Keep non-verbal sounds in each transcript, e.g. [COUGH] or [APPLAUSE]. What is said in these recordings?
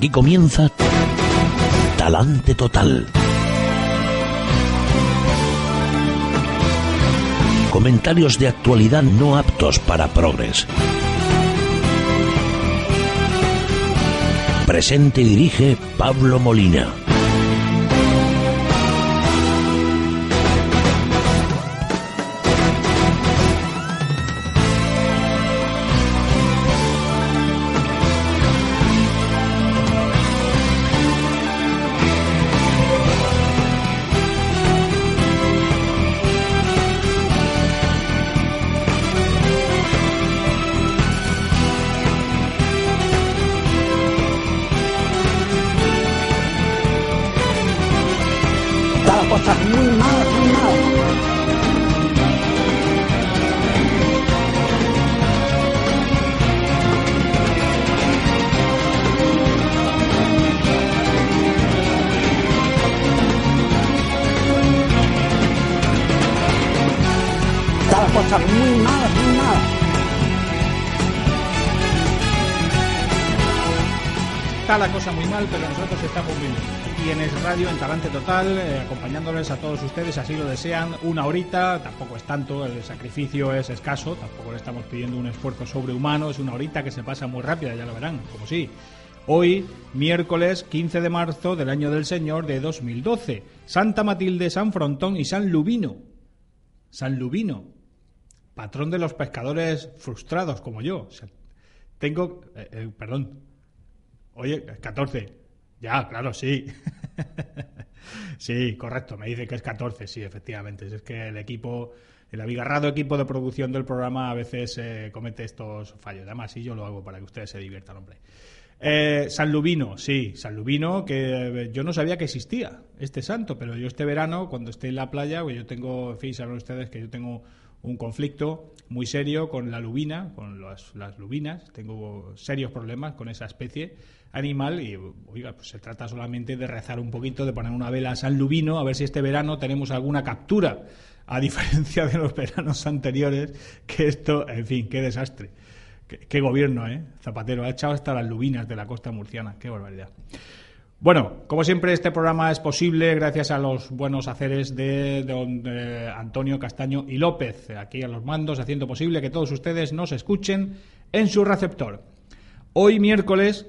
Aquí comienza Talante Total. Comentarios de actualidad no aptos para progres. Presente y dirige Pablo Molina. Está la cosa muy mal, muy mal. Está la cosa muy mal, pero nosotros estamos muy bien. Aquí en Es Radio, en Talante Total, eh, acompañándoles a todos ustedes, así lo desean, una horita, tampoco es tanto, el sacrificio es escaso, tampoco le estamos pidiendo un esfuerzo sobrehumano, es una horita que se pasa muy rápida, ya lo verán, como sí. Hoy, miércoles 15 de marzo del año del Señor de 2012, Santa Matilde, San Frontón y San Lubino. San Lubino, patrón de los pescadores frustrados como yo. O sea, tengo, eh, eh, perdón, Oye, 14. Ya, claro, sí. [LAUGHS] sí, correcto. Me dice que es 14, sí, efectivamente. Es que el equipo, el abigarrado equipo de producción del programa a veces eh, comete estos fallos. Además, sí, yo lo hago para que ustedes se diviertan, hombre. Eh, San Lubino, sí, San Lubino, que yo no sabía que existía este santo, pero yo este verano, cuando esté en la playa, pues yo tengo, en fin, saben ustedes que yo tengo un conflicto muy serio con la lubina, con las, las lubinas, tengo serios problemas con esa especie animal y, oiga, pues se trata solamente de rezar un poquito, de poner una vela a San Lubino, a ver si este verano tenemos alguna captura, a diferencia de los veranos anteriores, que esto, en fin, qué desastre. Qué, qué gobierno, ¿eh? Zapatero, ha echado hasta las lubinas de la costa murciana, qué barbaridad. Bueno, como siempre, este programa es posible gracias a los buenos haceres de don Antonio Castaño y López, aquí a los mandos, haciendo posible que todos ustedes nos escuchen en su receptor. Hoy, miércoles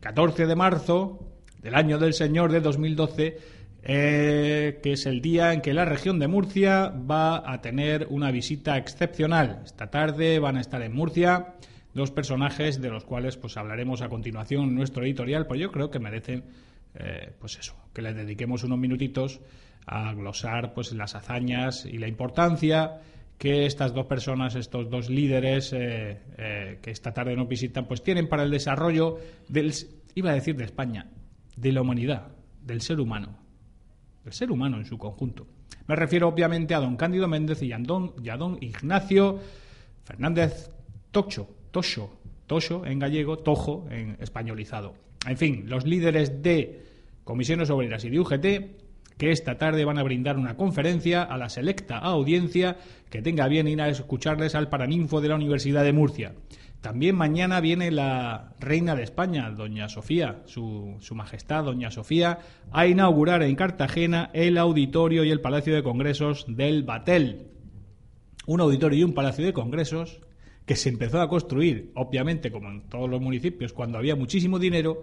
14 de marzo del año del Señor de 2012, eh, que es el día en que la región de Murcia va a tener una visita excepcional. Esta tarde van a estar en Murcia dos personajes de los cuales pues hablaremos a continuación en nuestro editorial, pues yo creo que merecen eh, pues eso, que les dediquemos unos minutitos a glosar pues las hazañas y la importancia que estas dos personas, estos dos líderes eh, eh, que esta tarde nos visitan, pues tienen para el desarrollo del, iba a decir de España, de la humanidad, del ser humano, del ser humano en su conjunto. Me refiero obviamente a don Cándido Méndez y a don, y a don Ignacio Fernández Tocho, Tosho, Tosho en gallego, Tojo en españolizado. En fin, los líderes de Comisiones Obreras y de UGT que esta tarde van a brindar una conferencia a la selecta audiencia que tenga bien ir a escucharles al Paraninfo de la Universidad de Murcia. También mañana viene la reina de España, doña Sofía, su, majestad, doña Sofía, a inaugurar en Cartagena el auditorio y el Palacio de Congresos del Batel. Un auditorio y un Palacio de Congresos que se empezó a construir, obviamente, como en todos los municipios, cuando había muchísimo dinero.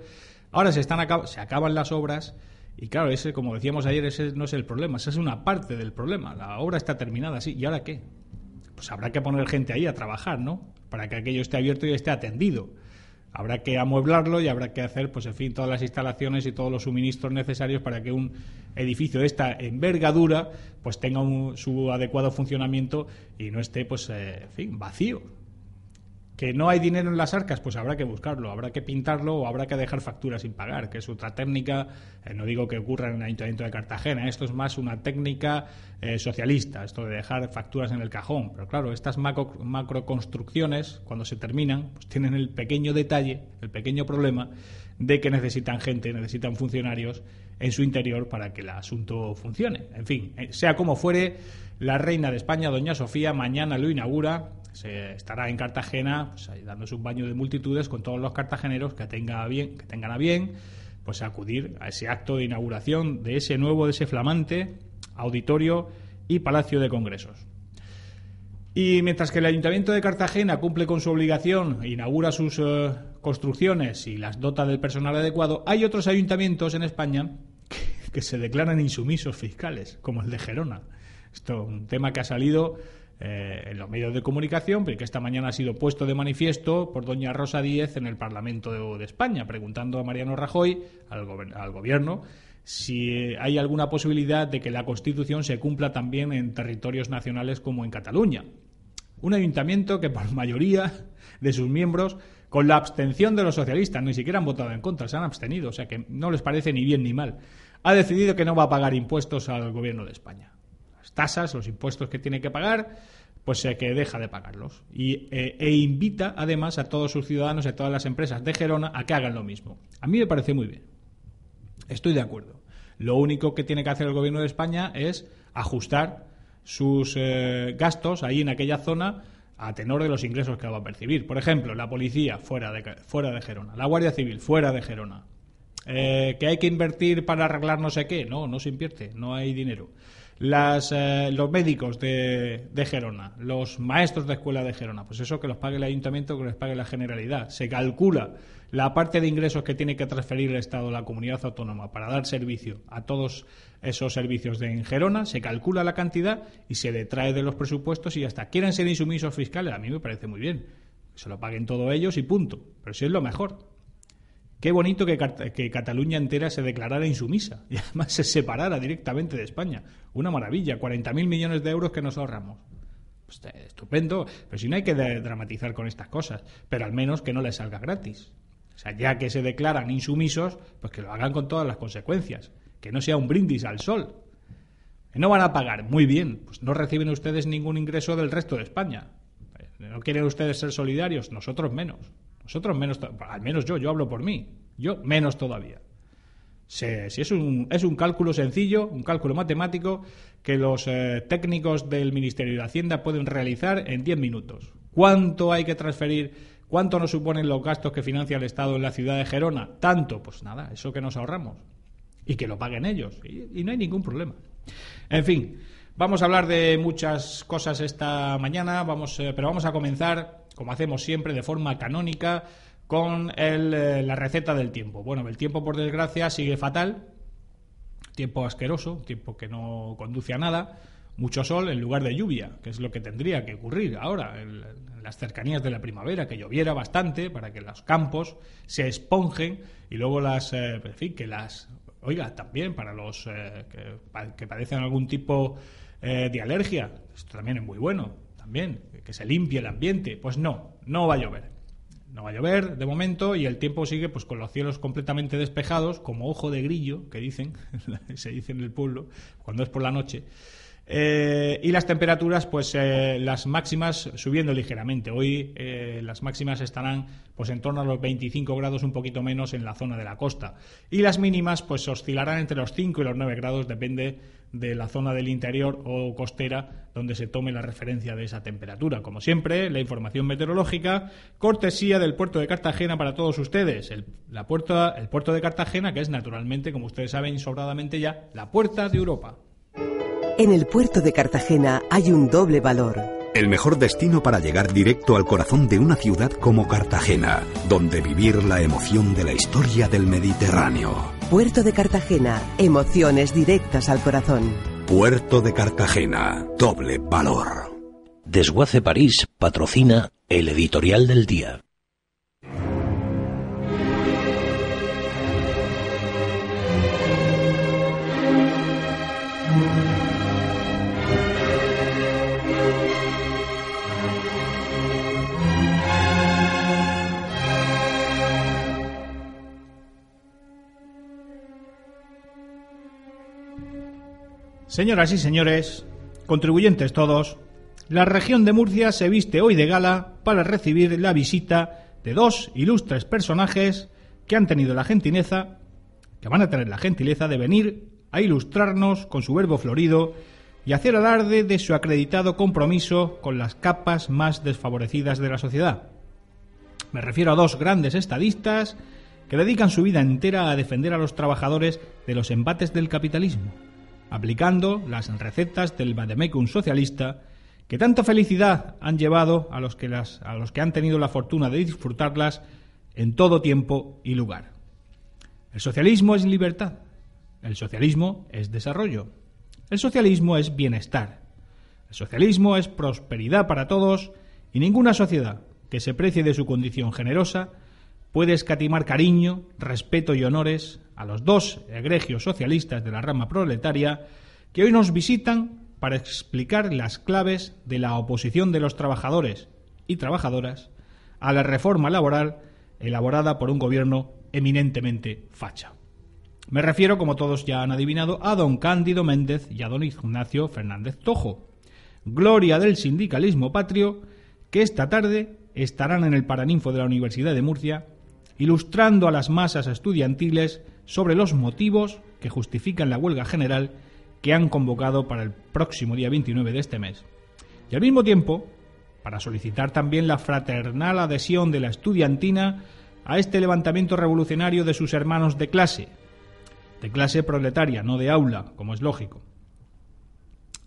Ahora se, están se acaban las obras y claro, ese, como decíamos ayer, ese no es el problema, esa es una parte del problema. La obra está terminada, sí. ¿Y ahora qué? Pues habrá que poner gente ahí a trabajar, ¿no? Para que aquello esté abierto y esté atendido. habrá que amueblarlo y habrá que hacer, pues en fin, todas las instalaciones y todos los suministros necesarios para que un edificio de esta envergadura pues tenga un- su adecuado funcionamiento y no esté, pues, eh, en fin, vacío. Que no hay dinero en las arcas, pues habrá que buscarlo, habrá que pintarlo o habrá que dejar facturas sin pagar, que es otra técnica, eh, no digo que ocurra en el Ayuntamiento de Cartagena, esto es más una técnica eh, socialista, esto de dejar facturas en el cajón. Pero claro, estas macro, macroconstrucciones, cuando se terminan, pues tienen el pequeño detalle, el pequeño problema de que necesitan gente, necesitan funcionarios en su interior para que el asunto funcione. En fin, eh, sea como fuere, la reina de España, doña Sofía, mañana lo inaugura, se estará en Cartagena, pues, dándose un baño de multitudes con todos los cartageneros que, tenga bien, que tengan a bien pues acudir a ese acto de inauguración de ese nuevo, de ese flamante auditorio y palacio de congresos. Y mientras que el Ayuntamiento de Cartagena cumple con su obligación, inaugura sus eh, construcciones y las dota del personal adecuado, hay otros ayuntamientos en España que, que se declaran insumisos fiscales, como el de Gerona. Esto es un tema que ha salido eh, en los medios de comunicación, pero que esta mañana ha sido puesto de manifiesto por doña Rosa Díez en el Parlamento de, España, preguntando a Mariano Rajoy, al, al Gobierno, si eh, hay alguna posibilidad de que la Constitución se cumpla también en territorios nacionales como en Cataluña. Un ayuntamiento que por mayoría de sus miembros, con la abstención de los socialistas, ni siquiera han votado en contra, se han abstenido, o sea que no les parece ni bien ni mal, ha decidido que no va a pagar impuestos al gobierno de España. Tasas, los impuestos que tiene que pagar, pues eh, que deja de pagarlos. Y, eh, e invita además a todos sus ciudadanos y a todas las empresas de Gerona a que hagan lo mismo. A mí me parece muy bien. Estoy de acuerdo. Lo único que tiene que hacer el gobierno de España es ajustar sus eh, gastos ahí en aquella zona a tenor de los ingresos que va a percibir. Por ejemplo, la policía fuera de, fuera de Gerona, la Guardia Civil fuera de Gerona. Eh, que hay que invertir para arreglar no sé qué. No, no se invierte, no hay dinero. Las, eh, los médicos de, Gerona, los maestros de escuela de Gerona, pues eso que los pague el ayuntamiento, que les pague la generalidad. Se calcula la parte de ingresos que tiene que transferir el Estado a la comunidad autónoma para dar servicio a todos esos servicios de en Gerona, se calcula la cantidad y se detrae de los presupuestos y ya está. ¿Quieren ser insumisos fiscales? A mí me parece muy bien. Se lo paguen todos ellos y punto. Pero si es lo mejor. Qué bonito que, Cat- que Cataluña entera se declarara insumisa y además se separara directamente de España. Una maravilla, 40.000 millones de euros que nos ahorramos. Pues, eh, estupendo, pero si no hay que dramatizar con estas cosas, pero al menos que no les salga gratis. O sea, ya que se declaran insumisos, pues que lo hagan con todas las consecuencias. Que no sea un brindis al sol. No van a pagar, muy bien, pues no reciben ustedes ningún ingreso del resto de España. Eh, ¿No quieren ustedes ser solidarios? Nosotros menos. Nosotros menos, al menos yo, yo hablo por mí. Yo menos todavía. Si es un, es un cálculo sencillo, un cálculo matemático que los eh, técnicos del Ministerio de Hacienda pueden realizar en 10 minutos. ¿Cuánto hay que transferir? ¿Cuánto nos suponen los gastos que financia el Estado en la ciudad de Gerona? Tanto, pues nada, eso que nos ahorramos. Y que lo paguen ellos. Y, y no hay ningún problema. En fin, vamos a hablar de muchas cosas esta mañana, vamos, eh, pero vamos a comenzar, como hacemos siempre, de forma canónica, con el, eh, la receta del tiempo. Bueno, el tiempo, por desgracia, sigue fatal. Tiempo asqueroso, tiempo que no conduce a nada. Mucho sol en lugar de lluvia, que es lo que tendría que ocurrir ahora, en, las cercanías de la primavera, que lloviera bastante para que los campos se esponjen y luego las, eh, en fin, que las, oiga, también para los eh, que padecen algún tipo eh, de alergia, esto también es muy bueno, también, que se limpie el ambiente. Pues no, no va a llover. No va a llover de momento y el tiempo sigue pues con los cielos completamente despejados, como ojo de grillo, que dicen, [LAUGHS] se dice en el pueblo, cuando es por la noche. Eh, y las temperaturas, pues eh, las máximas subiendo ligeramente. Hoy eh, las máximas estarán pues en torno a los 25 grados, un poquito menos en la zona de la costa. Y las mínimas, pues oscilarán entre los 5 y los 9 grados, depende de la zona del interior o costera donde se tome la referencia de esa temperatura. Como siempre, la información meteorológica, cortesía del puerto de Cartagena para todos ustedes. El, la puerta, el puerto de Cartagena, que es naturalmente, como ustedes saben sobradamente ya, la puerta de Europa. En el puerto de Cartagena hay un doble valor. El mejor destino para llegar directo al corazón de una ciudad como Cartagena, donde vivir la emoción de la historia del Mediterráneo. Puerto de Cartagena, emociones directas al corazón. Puerto de Cartagena, doble valor. Desguace París patrocina el editorial del día. Señoras y señores, contribuyentes todos, la región de Murcia se viste hoy de gala para recibir la visita de dos ilustres personajes que han tenido la gentileza, que van a tener la gentileza de venir a ilustrarnos con su verbo florido y hacer alarde de su acreditado compromiso con las capas más desfavorecidas de la sociedad. Me refiero a dos grandes estadistas que dedican su vida entera a defender a los trabajadores de los embates del capitalismo, aplicando las recetas del vademecum socialista que tanta felicidad han llevado a los, que las, a los que han tenido la fortuna de disfrutarlas en todo tiempo y lugar. El socialismo es libertad, el socialismo es desarrollo, el socialismo es bienestar, el socialismo es prosperidad para todos y ninguna sociedad que se precie de su condición generosa puede escatimar cariño, respeto y honores a los dos egregios socialistas de la rama proletaria que hoy nos visitan para explicar las claves de la oposición de los trabajadores y trabajadoras a la reforma laboral elaborada por un gobierno eminentemente facha. Me refiero, como todos ya han adivinado, a don Cándido Méndez y a don Ignacio Fernández Tojo, gloria del sindicalismo patrio, que esta tarde estarán en el Paraninfo de la Universidad de Murcia ilustrando a las masas estudiantiles sobre los motivos que justifican la huelga general que han convocado para el próximo día 29 de este mes. Y al mismo tiempo, para solicitar también la fraternal adhesión de la estudiantina a este levantamiento revolucionario de sus hermanos de clase, de clase proletaria, no de aula, como es lógico.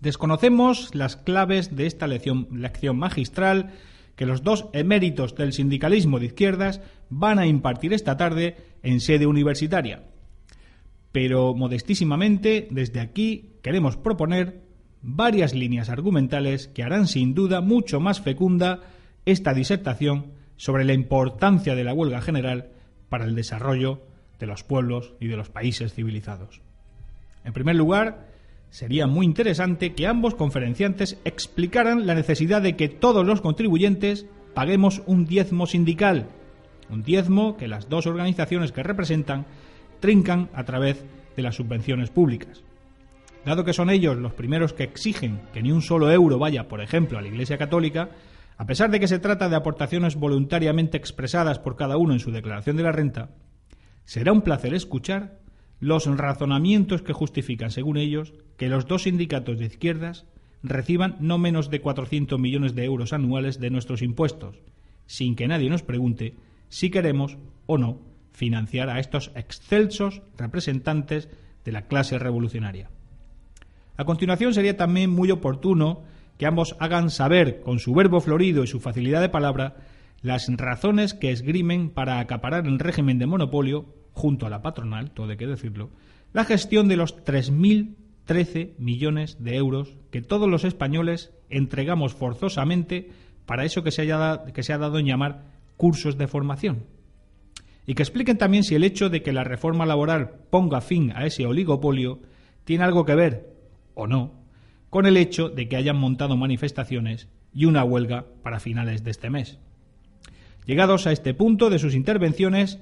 Desconocemos las claves de esta lección, lección magistral que los dos eméritos del sindicalismo de izquierdas van a impartir esta tarde en sede universitaria. Pero modestísimamente, desde aquí queremos proponer varias líneas argumentales que harán sin duda mucho más fecunda esta disertación sobre la importancia de la huelga general para el desarrollo de los pueblos y de los países civilizados. En primer lugar, sería muy interesante que ambos conferenciantes explicaran la necesidad de que todos los contribuyentes paguemos un diezmo sindical, un diezmo que las dos organizaciones que representan trincan a través de las subvenciones públicas. Dado que son ellos los primeros que exigen que ni un solo euro vaya, por ejemplo, a la Iglesia Católica, a pesar de que se trata de aportaciones voluntariamente expresadas por cada uno en su declaración de la renta, será un placer escuchar los razonamientos que justifican, según ellos, que los dos sindicatos de izquierdas reciban no menos de 400 millones de euros anuales de nuestros impuestos, sin que nadie nos pregunte si queremos o no financiar a estos excelsos representantes de la clase revolucionaria. A continuación sería también muy oportuno que ambos hagan saber, con su verbo florido y su facilidad de palabra, las razones que esgrimen para acaparar el régimen de monopolio junto a la patronal, todo hay que decirlo, la gestión de los 3.013 millones de euros que todos los españoles entregamos forzosamente para eso que se, haya que se ha dado en llamar cursos de formación. Y que expliquen también si el hecho de que la reforma laboral ponga fin a ese oligopolio tiene algo que ver, o no, con el hecho de que hayan montado manifestaciones y una huelga para finales de este mes. Llegados a este punto de sus intervenciones,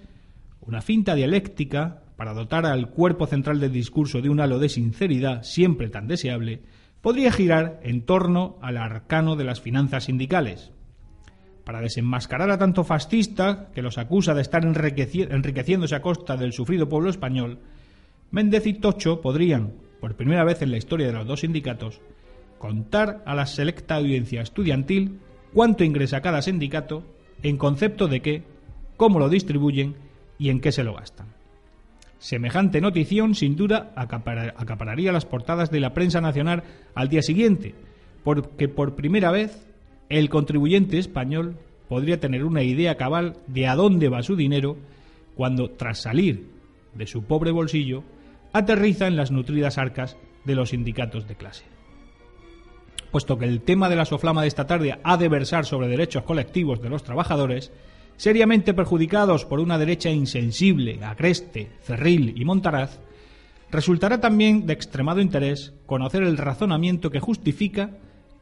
una finta dialéctica para dotar al cuerpo central del discurso de un halo de sinceridad siempre tan deseable, podría girar en torno al arcano de las finanzas sindicales. Para desenmascarar a tanto fascista que los acusa de estar enriqueciéndose a costa del sufrido pueblo español, Méndez y Tocho podrían, por primera vez en la historia de los dos sindicatos, contar a la selecta audiencia estudiantil cuánto ingresa cada sindicato en concepto de qué, cómo lo distribuyen y en qué se lo gastan. Semejante notición, sin duda, acapararía las portadas de la prensa nacional al día siguiente, porque por primera vez el contribuyente español podría tener una idea cabal de a dónde va su dinero cuando, tras salir de su pobre bolsillo, aterriza en las nutridas arcas de los sindicatos de clase. Puesto que el tema de la soflama de esta tarde ha de versar sobre derechos colectivos de los trabajadores, seriamente perjudicados por una derecha insensible, agreste, cerril y montaraz, resultará también de extremado interés conocer el razonamiento que justifica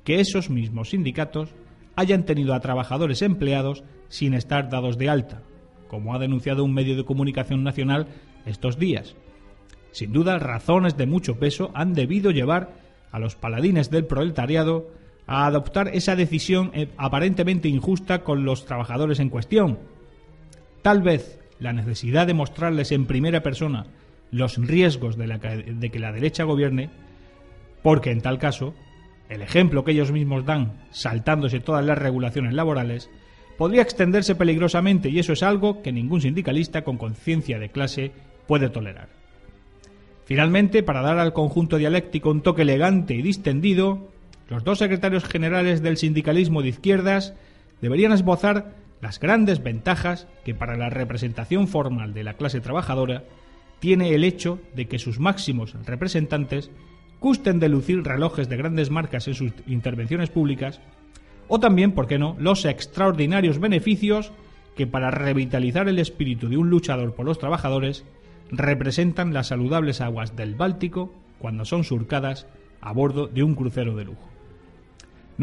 que esos mismos sindicatos hayan tenido a trabajadores empleados sin estar dados de alta, como ha denunciado un medio de comunicación nacional estos días. Sin duda, razones de mucho peso han debido llevar a los paladines del proletariado a adoptar esa decisión eh, aparentemente injusta con los trabajadores en cuestión. Tal vez la necesidad de mostrarles en primera persona los riesgos de, ca- de que la derecha gobierne, porque en tal caso, el ejemplo que ellos mismos dan, saltándose todas las regulaciones laborales, podría extenderse peligrosamente y eso es algo que ningún sindicalista con conciencia de clase puede tolerar. Finalmente, para dar al conjunto dialéctico un toque elegante y distendido, los dos secretarios generales del sindicalismo de izquierdas deberían esbozar las grandes ventajas que para la representación formal de la clase trabajadora tiene el hecho de que sus máximos representantes gusten de lucir relojes de grandes marcas en sus intervenciones públicas, o también, por qué no, los extraordinarios beneficios que para revitalizar el espíritu de un luchador por los trabajadores representan las saludables aguas del Báltico cuando son surcadas a bordo de un crucero de lujo.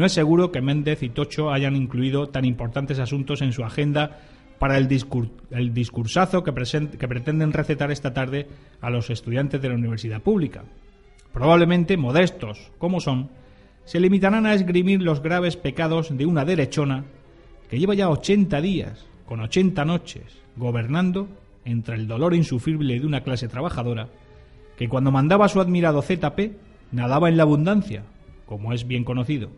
No es seguro que Méndez y Tocho hayan incluido tan importantes asuntos en su agenda para el, discur- el discursazo que, que pretenden recetar esta tarde a los estudiantes de la universidad pública. Probablemente, modestos como son, se limitarán a esgrimir los graves pecados de una derechona que lleva ya 80 días, con 80 noches, gobernando entre el dolor insufrible de una clase trabajadora que cuando mandaba a su admirado ZP nadaba en la abundancia, como es bien conocido.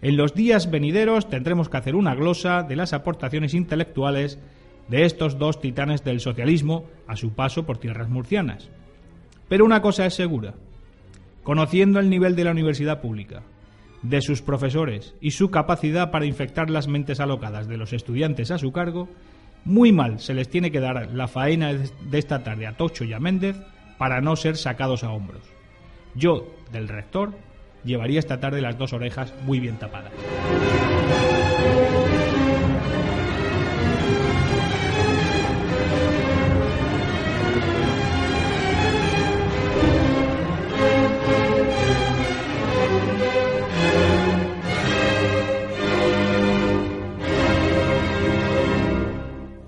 En los días venideros tendremos que hacer una glosa de las aportaciones intelectuales de estos dos titanes del socialismo a su paso por tierras murcianas. Pero una cosa es segura. Conociendo el nivel de la universidad pública, de sus profesores y su capacidad para infectar las mentes alocadas de los estudiantes a su cargo, muy mal se les tiene que dar la faena de esta tarde a Tocho y a Méndez para no ser sacados a hombros. Yo, del rector, llevaría esta tarde las dos orejas muy bien tapadas.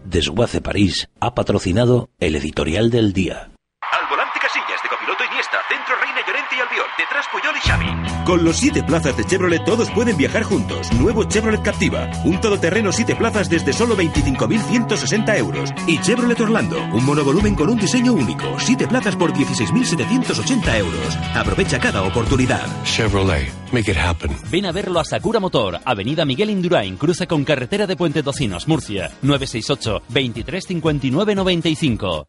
Desguace París ha patrocinado el editorial del día. Al volante Casillas, de copiloto Iniesta, dentro Reina Llorente y Albiol, detrás Puyol y Xavi. Con los 7 plazas de Chevrolet todos pueden viajar juntos. Nuevo Chevrolet Captiva. Un todoterreno 7 plazas desde solo 25.160 euros. Y Chevrolet Orlando. Un monovolumen con un diseño único. 7 plazas por 16.780 euros. Aprovecha cada oportunidad. Chevrolet, make it happen. Ven a verlo a Sakura Motor, Avenida Miguel Indurain, cruce con carretera de Puente Tocinos, Murcia, 968 23 59 95.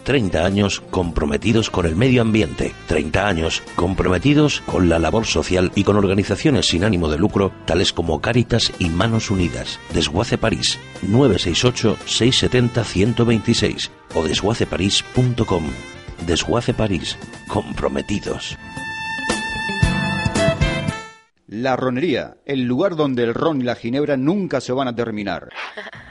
30 años comprometidos con el medio ambiente, 30 años comprometidos con la labor social y con organizaciones sin ánimo de lucro tales como Cáritas y Manos Unidas. Desguace París, 968-670-126 o desguaceparís.com. Desguace París, comprometidos. La ronería, el lugar donde el ron y la ginebra nunca se van a terminar. [LAUGHS]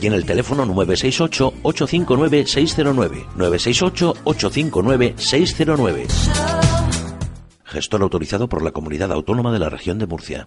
y en el teléfono 968-859-609. 968-859-609. Gestor autorizado por la Comunidad Autónoma de la Región de Murcia.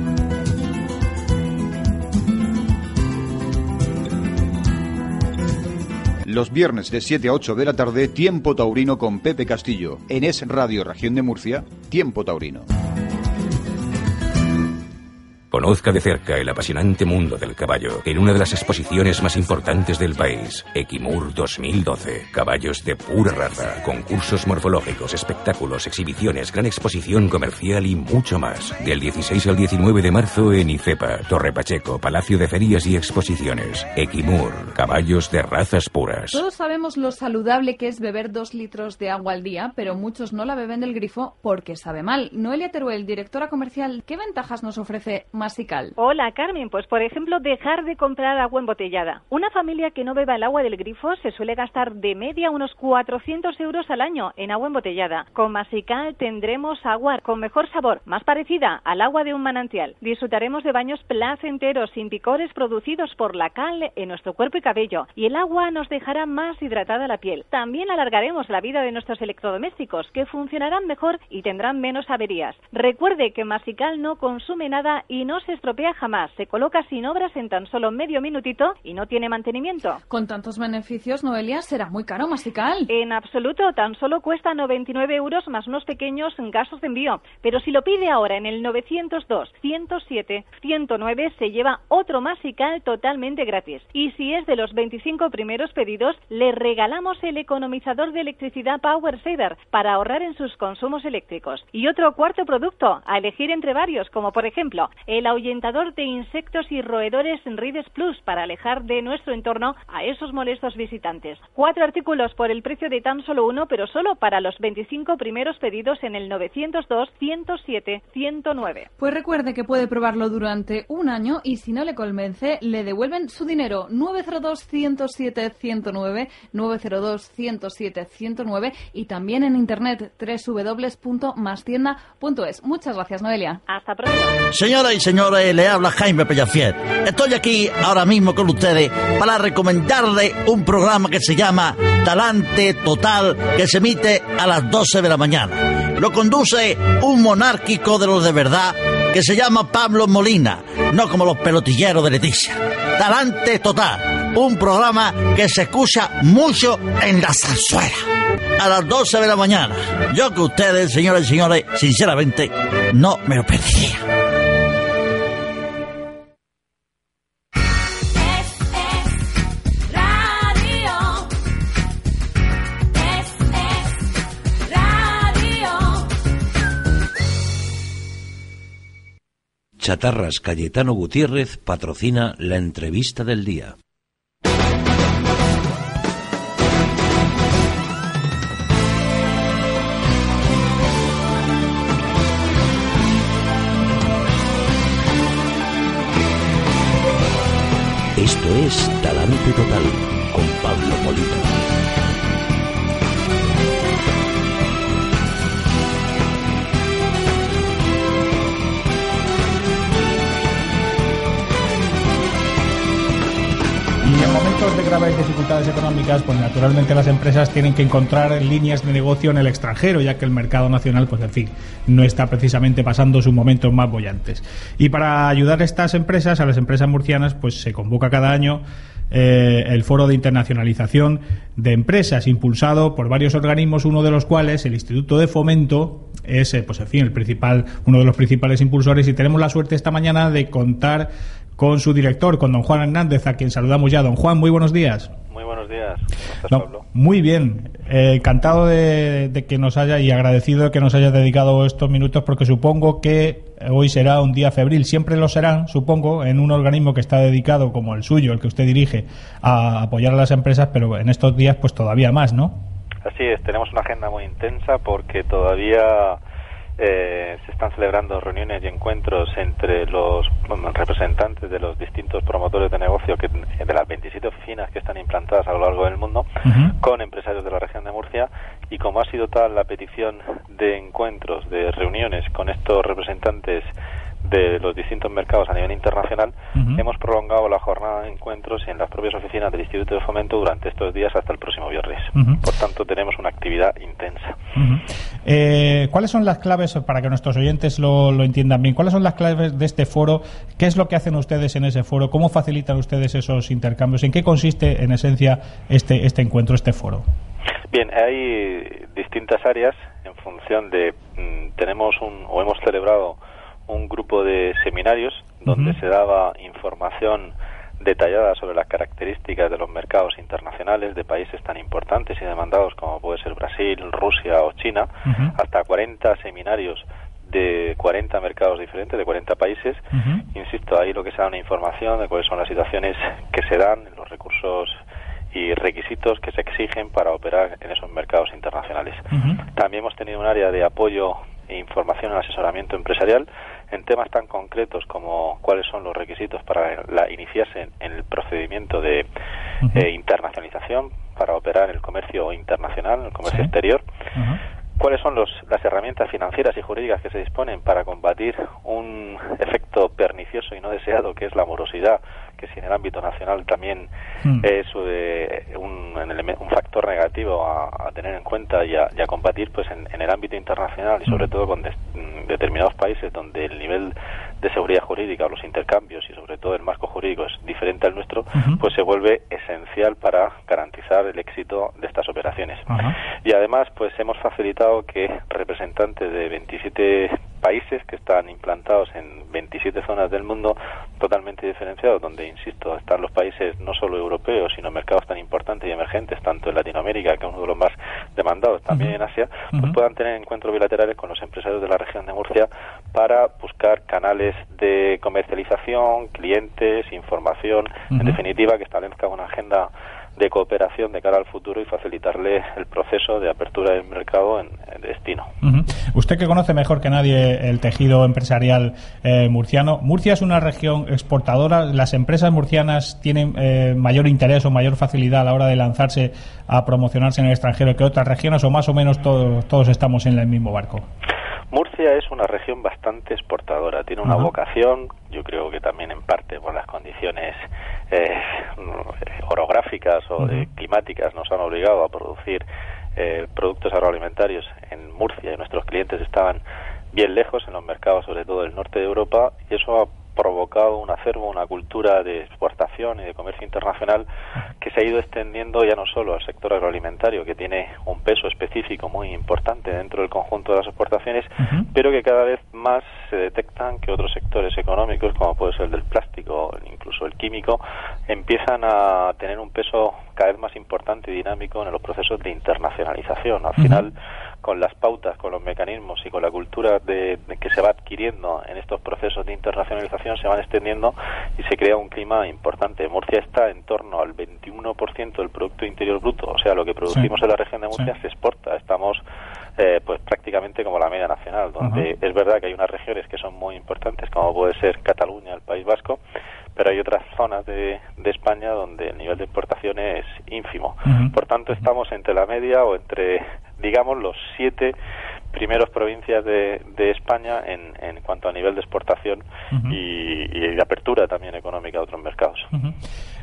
Los viernes de 7 a 8 de la tarde, Tiempo Taurino con Pepe Castillo. En Es Radio Región de Murcia, Tiempo Taurino. Conozca de cerca el apasionante mundo del caballo en una de las exposiciones más importantes del país, Equimur 2012. Caballos de pura raza, concursos morfológicos, espectáculos, exhibiciones, gran exposición comercial y mucho más. Del 16 al 19 de marzo en IFEPA, Torre Pacheco, Palacio de Ferias y Exposiciones. Equimur, caballos de razas puras. Todos sabemos lo saludable que es beber dos litros de agua al día, pero muchos no la beben del grifo porque sabe mal. Noelia Teruel, directora comercial, ¿qué ventajas nos ofrece Masical? Hola Carmen, pues por ejemplo dejar de comprar agua embotellada. Una familia que no beba el agua del grifo se suele gastar de media unos 400 euros al año en agua embotellada. Con Masical tendremos agua con mejor sabor, más parecida al agua de un manantial. Disfrutaremos de baños placenteros sin picores producidos por la cal en nuestro cuerpo y cabello y el agua nos dejará más hidratada la piel. También alargaremos la vida de nuestros electrodomésticos que funcionarán mejor y tendrán menos averías. Recuerde que Masical no consume nada y no se estropea jamás. Se coloca sin obras en tan solo medio minutito y no tiene mantenimiento. Con tantos beneficios, Noelia, será muy caro Masical. En absoluto, tan solo cuesta 99 euros más unos pequeños gastos de envío. Pero si lo pide ahora en el 902 107 109 se lleva otro Masical totalmente gratis. Y si es de los 25 primeros pedidos, le regalamos el economizador de electricidad Power Saver para ahorrar en sus consumos eléctricos. Y otro cuarto producto a elegir entre varios, como por ejemplo el ahuyentador de insectos y roedores Rides Plus para alejar de nuestro entorno a esos molestos visitantes. Cuatro artículos por el precio de tan solo uno, pero solo para los 25 primeros pedidos en el 902 107 109. Pues recuerde que puede probarlo durante un año y si no le convence, le devuelven su dinero. 902 107 109, 902 107 109 y también en internet www.mastienda.es. Muchas gracias, Noelia. Hasta pronto. Señoras y señores, le habla Jaime Pellafiet. Estoy aquí ahora mismo con ustedes para recomendarle un programa que se llama Talante Total, que se emite a las 12 de la mañana. Lo conduce un monárquico de los de verdad que se llama Pablo Molina, no como los pelotilleros de Leticia. Talante Total, un programa que se escucha mucho en la zarzuela. A las 12 de la mañana. Yo que ustedes, señores y señores, sinceramente, no me lo perdería. Chatarras Cayetano Gutiérrez patrocina la entrevista del día. Esto es Talante Total con Pablo Molina. Momentos de graves dificultades económicas, pues naturalmente las empresas tienen que encontrar líneas de negocio en el extranjero, ya que el mercado nacional, pues en fin, no está precisamente pasando sus momentos más bollantes. Y para ayudar a estas empresas, a las empresas murcianas, pues se convoca cada año eh, el Foro de Internacionalización de Empresas, impulsado por varios organismos, uno de los cuales, el Instituto de Fomento, es, eh, pues en fin, el principal, uno de los principales impulsores. Y tenemos la suerte esta mañana de contar con su director, con don Juan Hernández, a quien saludamos ya. Don Juan, muy buenos días. Muy buenos días. ¿Cómo estás, No, Pablo? muy bien, Eh, encantado de, de que nos haya y agradecido de que nos haya dedicado estos minutos porque supongo que hoy será un día febril, siempre lo serán, supongo, en un organismo que está dedicado como el suyo, el que usted dirige, a apoyar a las empresas, pero en estos días pues todavía más, ¿no? Así es, tenemos una agenda muy intensa porque todavía eh, se están celebrando reuniones y encuentros entre los representantes de los distintos promotores de negocio que, de las 27 oficinas que están implantadas a lo largo del mundo con empresarios de la región de Murcia. Y como ha sido tal la petición de encuentros, de reuniones con estos representantes de los distintos mercados a nivel internacional, hemos prolongado la jornada de encuentros en las propias oficinas del Instituto de Fomento durante estos días hasta el próximo viernes. Por tanto, tenemos una actividad intensa. Eh, ¿Cuáles son las claves, para que nuestros oyentes lo, lo entiendan bien, cuáles son las claves de este foro? ¿Qué es lo que hacen ustedes en ese foro? ¿Cómo facilitan ustedes esos intercambios? ¿En qué consiste, en esencia, este, este encuentro, este foro? Bien, hay distintas áreas en función de mm, tenemos un o hemos celebrado un grupo de seminarios donde se daba información detallada sobre las características de los mercados internacionales de países tan importantes y demandados como puede ser Brasil, Rusia o China, hasta 40 seminarios de 40 mercados diferentes, de 40 países. Insisto, ahí lo que se da una información de cuáles son las situaciones que se dan, los recursos y requisitos que se exigen para operar en esos mercados internacionales. También hemos tenido un área de apoyo e información en asesoramiento empresarial en temas tan concretos como cuáles son los requisitos para la, iniciarse en, el procedimiento de eh, internacionalización para operar en el comercio internacional, el comercio exterior, cuáles son los, las herramientas financieras y jurídicas que se disponen para combatir un efecto pernicioso y no deseado que es la morosidad, que si en el ámbito nacional también Mm. es eh, un, un factor negativo a, a tener en cuenta y a, y a combatir pues en, en el ámbito internacional y sobre todo con des- mm, determinados países donde el nivel de seguridad jurídica o los intercambios y sobre todo el marco jurídico es diferente al nuestro, pues se vuelve esencial para garantizar el éxito de estas operaciones. Y además, pues hemos facilitado que representantes de 27 países que están implantados en 27 zonas del mundo totalmente diferenciados, donde, insisto, están los países no solo europeos, sino mercados tan importantes y emergentes, tanto en Latinoamérica, que es uno de los más demandados, también en Asia, pues puedan tener encuentros bilaterales con los empresarios de la región de Murcia para buscar canales de comercialización, clientes, información, en definitiva, que establezca una agenda de cooperación de cara al futuro y facilitarle el proceso de apertura del mercado en, en destino. Usted que conoce mejor que nadie el tejido empresarial eh, murciano, Murcia es una región exportadora. ¿Las empresas murcianas tienen eh, mayor interés o mayor facilidad a la hora de lanzarse a promocionarse en el extranjero que otras regiones o más o menos todos, todos estamos en el mismo barco? Murcia es una región bastante exportadora, tiene una vocación, yo creo que también en parte por las condiciones eh, orográficas o de climáticas nos han obligado a producir eh, productos agroalimentarios en Murcia y nuestros clientes estaban bien lejos en los mercados, sobre todo del norte de Europa, y eso ha provocado un acervo, una cultura de exportación y de comercio internacional que se ha ido extendiendo ya no solo al sector agroalimentario, que tiene un peso específico muy importante dentro del conjunto de las exportaciones, pero que cada vez más se detectan que otros sectores económicos, como puede ser el del plástico, incluso el químico, empiezan a tener un peso cada vez más importante y dinámico en los procesos de internacionalización. Al final, con las pautas, con los mecanismos y con la cultura de, de que se va adquiriendo en estos procesos de internacionalización se van extendiendo y se crea un clima importante. Murcia está en torno al 21% del Producto Interior Bruto, o sea, lo que producimos Sí. en la región de Murcia se exporta. Estamos eh, pues prácticamente como la media nacional, donde es verdad que hay unas regiones que son muy importantes, como puede ser Cataluña, el País Vasco, pero hay otras zonas de, de España donde el nivel de exportación es ínfimo. Por tanto, estamos entre la media o entre, digamos, los siete primeros provincias de, de España en, en cuanto a nivel de exportación y, y de apertura también económica a otros mercados.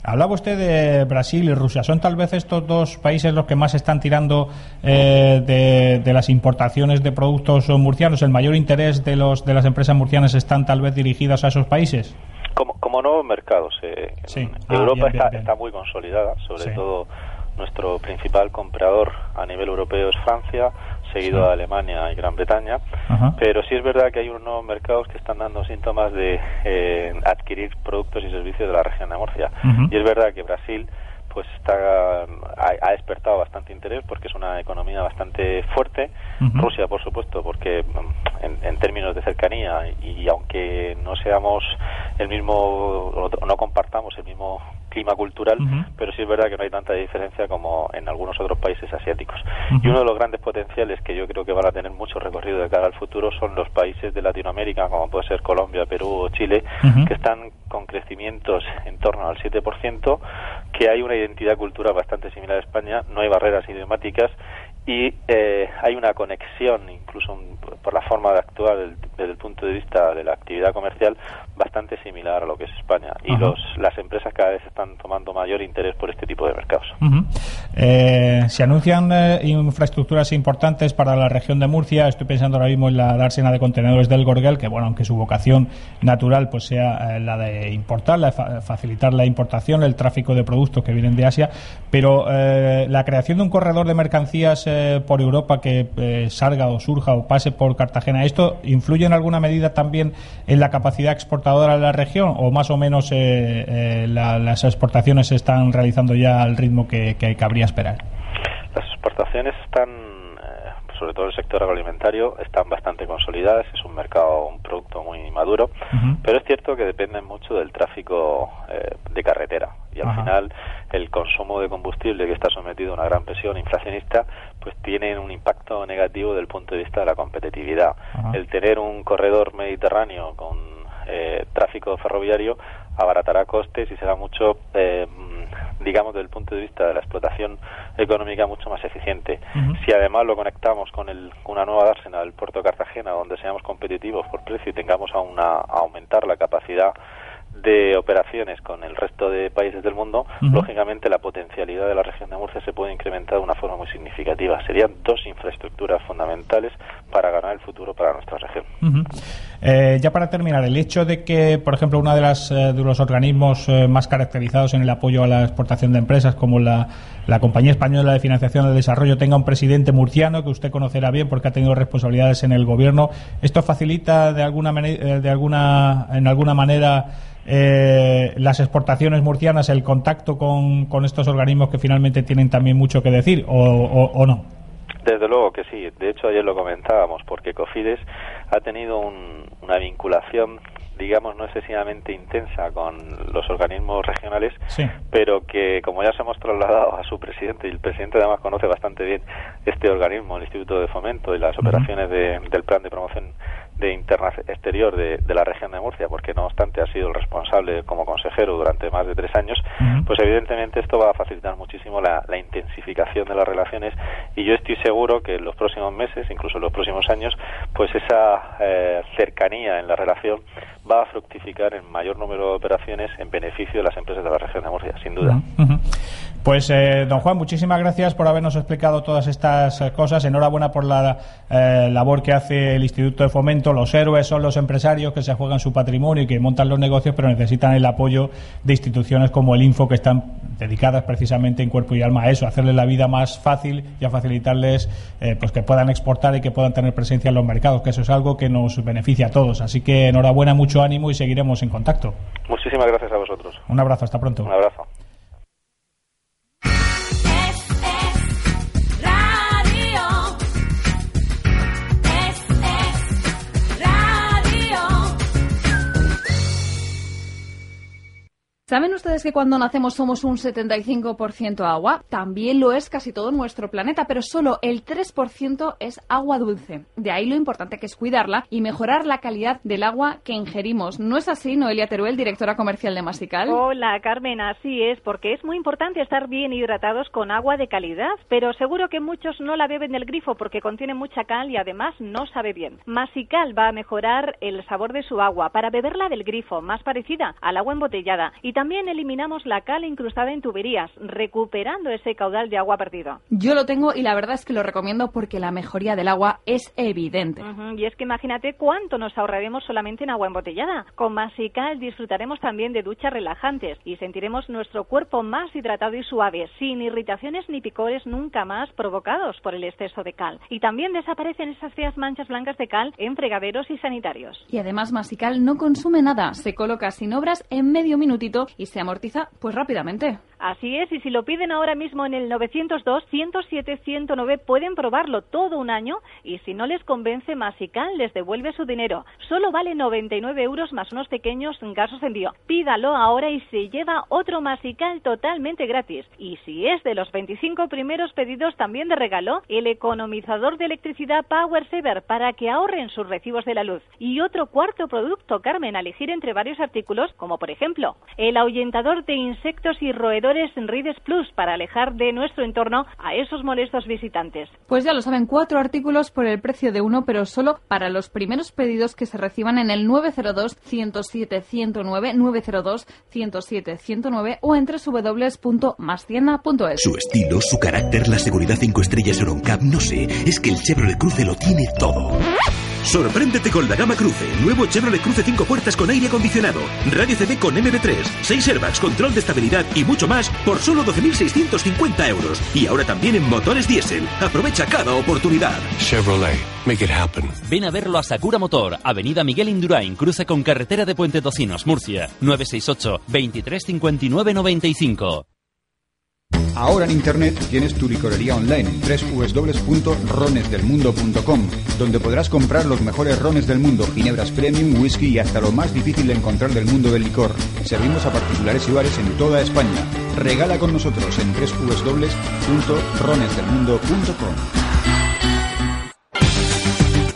Hablaba usted de Brasil y Rusia. ¿Son tal vez estos dos países los que más están tirando eh, de, de las importaciones de productos murcianos? ¿El mayor interés de, los, de las empresas murcianas están tal vez dirigidas a esos países? Como, como nuevos mercados, eh, Sí. Ah, Europa bien, bien, está, está muy consolidada, sobre Sí. todo nuestro principal comprador a nivel europeo es Francia, seguido Sí. de Alemania y Gran Bretaña, Ajá. pero sí es verdad que hay unos nuevos mercados que están dando síntomas de eh, adquirir productos y servicios de la región de Murcia. Y es verdad que Brasil pues está ha, ha despertado bastante interés porque es una economía bastante fuerte. Rusia, por supuesto, porque mm, en, en términos de cercanía y, aunque no seamos el mismo o no compartamos el mismo clima cultural, pero sí es verdad que no hay tanta diferencia como en algunos otros países asiáticos. Y uno de los grandes potenciales que yo creo que van a tener mucho recorrido de cara al futuro son los países de Latinoamérica, como puede ser Colombia, Perú o Chile, que están con crecimientos en torno al 7%, que hay una identidad cultural bastante similar a España, no hay barreras idiomáticas y eh, hay una conexión, incluso un- por la forma de actuar del- desde el punto de vista de la actividad comercial, bastante similar a lo que es España. Y Ajá. los, las empresas cada vez están tomando mayor interés por este tipo de mercados. Eh, se anuncian eh, infraestructuras importantes para la región de Murcia. Estoy pensando ahora mismo en la dársena de contenedores del Gorgel, que bueno, aunque su vocación natural pues sea eh, la de importar, la de fa- facilitar la importación, el tráfico de productos que vienen de Asia, pero la creación de un corredor de mercancías por Europa que salga o surja o pase por Cartagena, ¿esto influye en alguna medida también en la capacidad exportadora de la región o más o menos eh, eh, la- las exportaciones se están realizando ya al ritmo que, que cabría esperar? Las exportaciones están, eh, sobre todo el sector agroalimentario, están bastante consolidadas. Es un mercado, un producto muy maduro. Pero es cierto que dependen mucho del tráfico eh, de carretera. Y al final, el consumo de combustible que está sometido a una gran presión inflacionista, pues tiene un impacto negativo desde el punto de vista de la competitividad. El tener un corredor mediterráneo con eh, tráfico ferroviario abaratará costes y será mucho, eh, digamos, desde el punto de vista de la explotación económica, mucho más eficiente. Si además lo conectamos con, el, con una nueva dársena del puerto de Cartagena, donde seamos competitivos por precio y tengamos a, una, a aumentar la capacidad de operaciones con el resto de países del mundo, lógicamente la potencialidad de la región de Murcia se puede incrementar de una forma muy significativa. Serían dos infraestructuras fundamentales para ganar el futuro para nuestra región. Eh, ya para terminar, el hecho de que, por ejemplo, uno de, las, eh, de los organismos eh, más caracterizados en el apoyo a la exportación de empresas, como la, la Compañía Española de Financiación del Desarrollo, tenga un presidente murciano que usted conocerá bien porque ha tenido responsabilidades en el gobierno, ¿esto facilita de alguna, de alguna, en alguna manera eh, las exportaciones murcianas, el contacto con, con estos organismos que finalmente tienen también mucho que decir o, o- o no? Desde luego que sí. De hecho, ayer lo comentábamos, porque Cofides ha tenido un- una vinculación, digamos, no excesivamente intensa con los organismos regionales, Sí. pero que, como ya se hemos trasladado a su presidente, y el presidente además conoce bastante bien este organismo, el Instituto de Fomento y las operaciones de- del Plan de Promoción de interna exterior de, de la región de Murcia, porque no obstante ha sido el responsable como consejero durante más de tres años, pues evidentemente esto va a facilitar muchísimo la, la intensificación de las relaciones y yo estoy seguro que en los próximos meses, incluso en los próximos años, pues esa eh, cercanía en la relación va a fructificar en mayor número de operaciones en beneficio de las empresas de la región de Murcia, sin duda. Pues, eh, don Juan, muchísimas gracias por habernos explicado todas estas eh, cosas. Enhorabuena por la eh, labor que hace el Instituto de Fomento. Los héroes son los empresarios que se juegan su patrimonio y que montan los negocios, pero necesitan el apoyo de instituciones como el Info, que están dedicadas precisamente en cuerpo y alma a eso, a hacerles la vida más fácil y a facilitarles eh, pues que puedan exportar y que puedan tener presencia en los mercados, que eso es algo que nos beneficia a todos. Así que enhorabuena, mucho ánimo y seguiremos en contacto. Muchísimas gracias a vosotros. Un abrazo, hasta pronto. Un abrazo. ¿Saben ustedes que cuando nacemos somos un 75% agua? También lo es casi todo nuestro planeta, pero solo el 3% es agua dulce. De ahí lo importante que es cuidarla y mejorar la calidad del agua que ingerimos. ¿No es así, Noelia Teruel, directora comercial de Masical? Hola, Carmen, así es, porque es muy importante estar bien hidratados con agua de calidad, pero seguro que muchos no la beben del grifo porque contiene mucha cal y además no sabe bien. Masical va a mejorar el sabor de su agua para beberla del grifo, más parecida al agua embotellada, y también eliminamos la cal incrustada en tuberías, recuperando ese caudal de agua perdido. Yo lo tengo y la verdad es que lo recomiendo porque la mejoría del agua es evidente. Y es que imagínate cuánto nos ahorraremos solamente en agua embotellada. Con Masical disfrutaremos también de duchas relajantes y sentiremos nuestro cuerpo más hidratado y suave, sin irritaciones ni picores nunca más provocados por el exceso de cal. Y también desaparecen esas feas manchas blancas de cal en fregaderos y sanitarios. Y además Masical no consume nada, se coloca sin obras en medio minutito y se amortiza pues rápidamente. Así es, y si lo piden ahora mismo en el 902 107 109 pueden probarlo todo un año y si no les convence Masical les devuelve su dinero. Solo vale 99 euros más unos pequeños gastos de envío. Pídalo ahora y se lleva otro Masical totalmente gratis. Y si es de los 25 primeros pedidos también de regalo, el economizador de electricidad Power Saver para que ahorren sus recibos de la luz. Y otro cuarto producto, Carmen, a elegir entre varios artículos, como por ejemplo el ahuyentador de insectos y roedores Rides Plus para alejar de nuestro entorno a esos molestos visitantes. Pues ya lo saben, cuatro artículos por el precio de uno, pero solo para los primeros pedidos que se reciban en el 902-107-109, 902-107-109 o entre www.mastienda.es. Su estilo, su carácter, la seguridad 5 estrellas Euroncap, no sé, es que el Chevrolet Cruze lo tiene todo. Sorpréndete con la gama Cruce. Nuevo Chevrolet Cruze 5 puertas con aire acondicionado. Radio CD con MB3. 6 airbags, control de estabilidad y mucho más por solo 12.650 euros. Y ahora también en motores diésel. Aprovecha cada oportunidad. Chevrolet, make it happen. Ven a verlo a Sakura Motor, Avenida Miguel Indurain, cruce con carretera de Puente Tocinos, Murcia, 968 23 59 95. Ahora en Internet tienes tu licorería online en www.ronesdelmundo.com, donde podrás comprar los mejores rones del mundo, ginebras premium, whisky y hasta lo más difícil de encontrar del mundo del licor. Servimos a particulares y bares en toda España. Regala con nosotros en www.ronesdelmundo.com.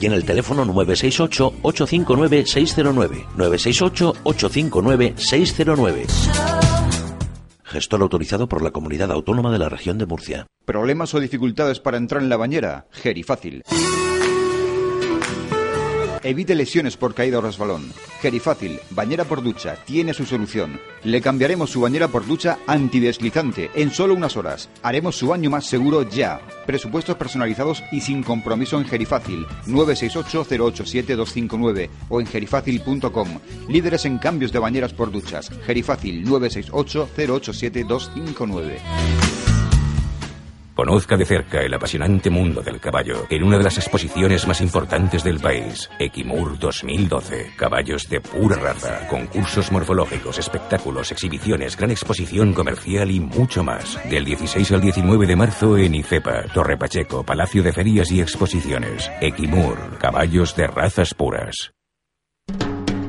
y en el teléfono 968-859-609. 968-859-609. Gestor autorizado por la Comunidad Autónoma de la Región de Murcia. ¿Problemas o dificultades para entrar en la bañera? Gerifácil. Evite lesiones por caída o resbalón. Gerifácil, bañera por ducha, tiene su solución. Le cambiaremos su bañera por ducha antideslizante en solo unas horas. Haremos su baño más seguro ya. Presupuestos personalizados y sin compromiso en Gerifácil 968-087-259 o en gerifácil.com. Líderes en cambios de bañeras por duchas. Gerifácil 968-087-259. Conozca de cerca el apasionante mundo del caballo en una de las exposiciones más importantes del país, Equimur 2012. Caballos de pura raza, concursos morfológicos, espectáculos, exhibiciones, gran exposición comercial y mucho más. Del 16 al 19 de marzo en Icepa, Torre Pacheco, Palacio de Ferias y Exposiciones. Equimur, caballos de razas puras.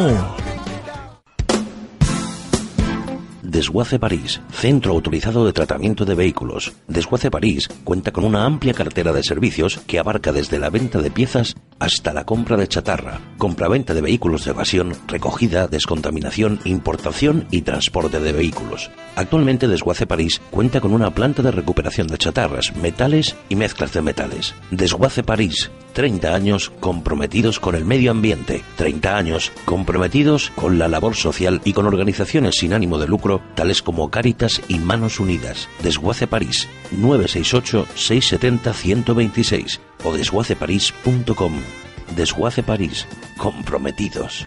嗯 Desguace París, centro autorizado de tratamiento de vehículos. Desguace París cuenta con una amplia cartera de servicios que abarca desde la venta de piezas hasta la compra de chatarra, compraventa de vehículos de evasión, recogida, descontaminación, importación y transporte de vehículos. Actualmente Desguace París cuenta con una planta de recuperación de chatarras, metales y mezclas de metales. Desguace París, 30 años comprometidos con el medio ambiente, 30 años comprometidos con la labor social y con organizaciones sin ánimo de lucro tales como Cáritas y Manos Unidas. Desguace París, 968-670-126 o desguaceparís.com. Desguace París, comprometidos.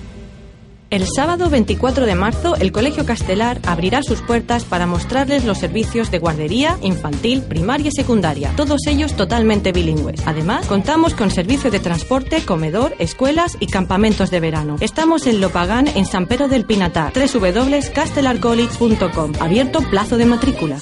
El sábado 24 de marzo, el Colegio Castelar abrirá sus puertas para mostrarles los servicios de guardería, infantil, primaria y secundaria, todos ellos totalmente bilingües. Además, contamos con servicio de transporte, comedor, escuelas y campamentos de verano. Estamos en Lopagán, en San Pedro del Pinatar, www.castelarcollege.com, abierto plazo de matrícula.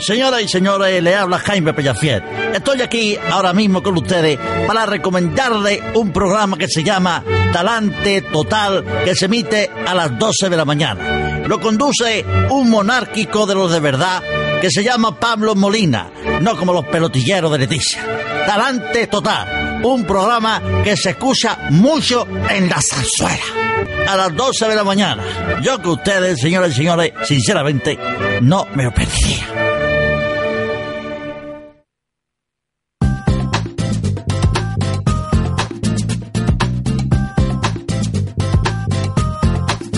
Señoras y señores, le habla Jaime Pellafiet. Estoy aquí ahora mismo con ustedes para recomendarle un programa que se llama Talante Total, que se emite a las 12 de la mañana. Lo conduce un monárquico de los de verdad que se llama Pablo Molina, no como los pelotilleros de Leticia. Talante Total, un programa que se escucha mucho en la zarzuela. A las 12 de la mañana. Yo que ustedes, señoras y señores, sinceramente, no me lo perdería.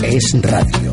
Es radio.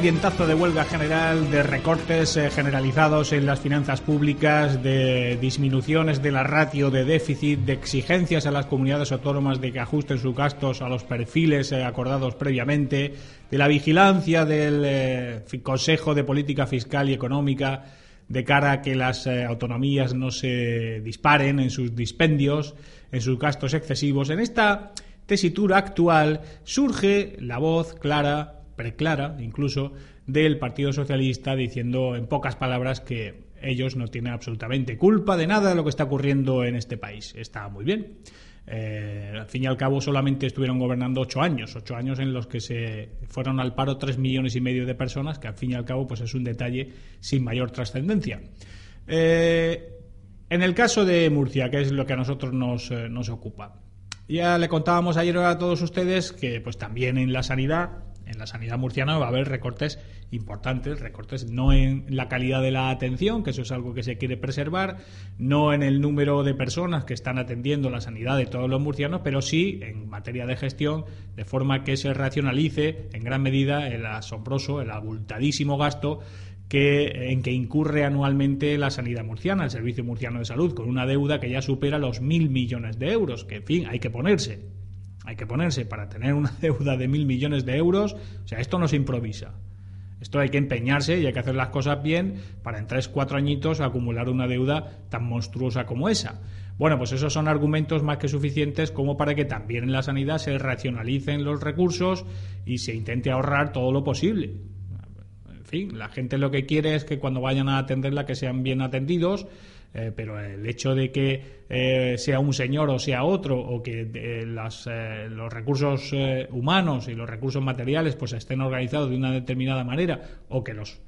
Ambientazo de huelga general, de recortes eh, generalizados en las finanzas públicas, de disminuciones de la ratio de déficit, de exigencias a las comunidades autónomas de que ajusten sus gastos a los perfiles eh, acordados previamente, de la vigilancia del eh, Consejo de Política Fiscal y Económica de cara a que las autonomías no se disparen en sus dispendios, en sus gastos excesivos. En esta tesitura actual surge la voz clara, preclara incluso, del Partido Socialista diciendo en pocas palabras que ellos no tienen absolutamente culpa de nada de lo que está ocurriendo en este país. Está muy bien. Eh, al fin y al cabo solamente estuvieron gobernando ocho años, ocho años en los que se fueron al paro tres millones y medio de personas, que al fin y al cabo pues es un detalle sin mayor trascendencia. Eh, en el caso de Murcia, que es lo que a nosotros nos, eh, nos ocupa, ya le contábamos ayer a todos ustedes que pues también en la sanidad, en la sanidad murciana va a haber recortes importantes, recortes no en la calidad de la atención, que eso es algo que se quiere preservar, no en el número de personas que están atendiendo la sanidad de todos los murcianos, pero sí en materia de gestión, de forma que se racionalice en gran medida el asombroso, el abultadísimo gasto que, en que incurre anualmente la sanidad murciana, el Servicio Murciano de Salud, con una deuda que ya supera los mil millones de euros, que en fin, hay que ponerse. Hay que ponerse para tener una [LAUGHS] deuda de mil millones de euros. O sea, esto no se improvisa. Esto hay que empeñarse y hay que hacer las cosas bien para en tres, cuatro añitos acumular una deuda tan monstruosa como esa. Bueno, pues esos son argumentos más que suficientes como para que también en la sanidad se racionalicen los recursos y se intente ahorrar todo lo posible. En fin, la gente lo que quiere es que cuando vayan a atenderla que sean bien atendidos, eh, pero el hecho de que eh, sea un señor o sea otro, o que eh, eh, los recursos eh, humanos y los recursos materiales pues estén organizados de una determinada manera, o que los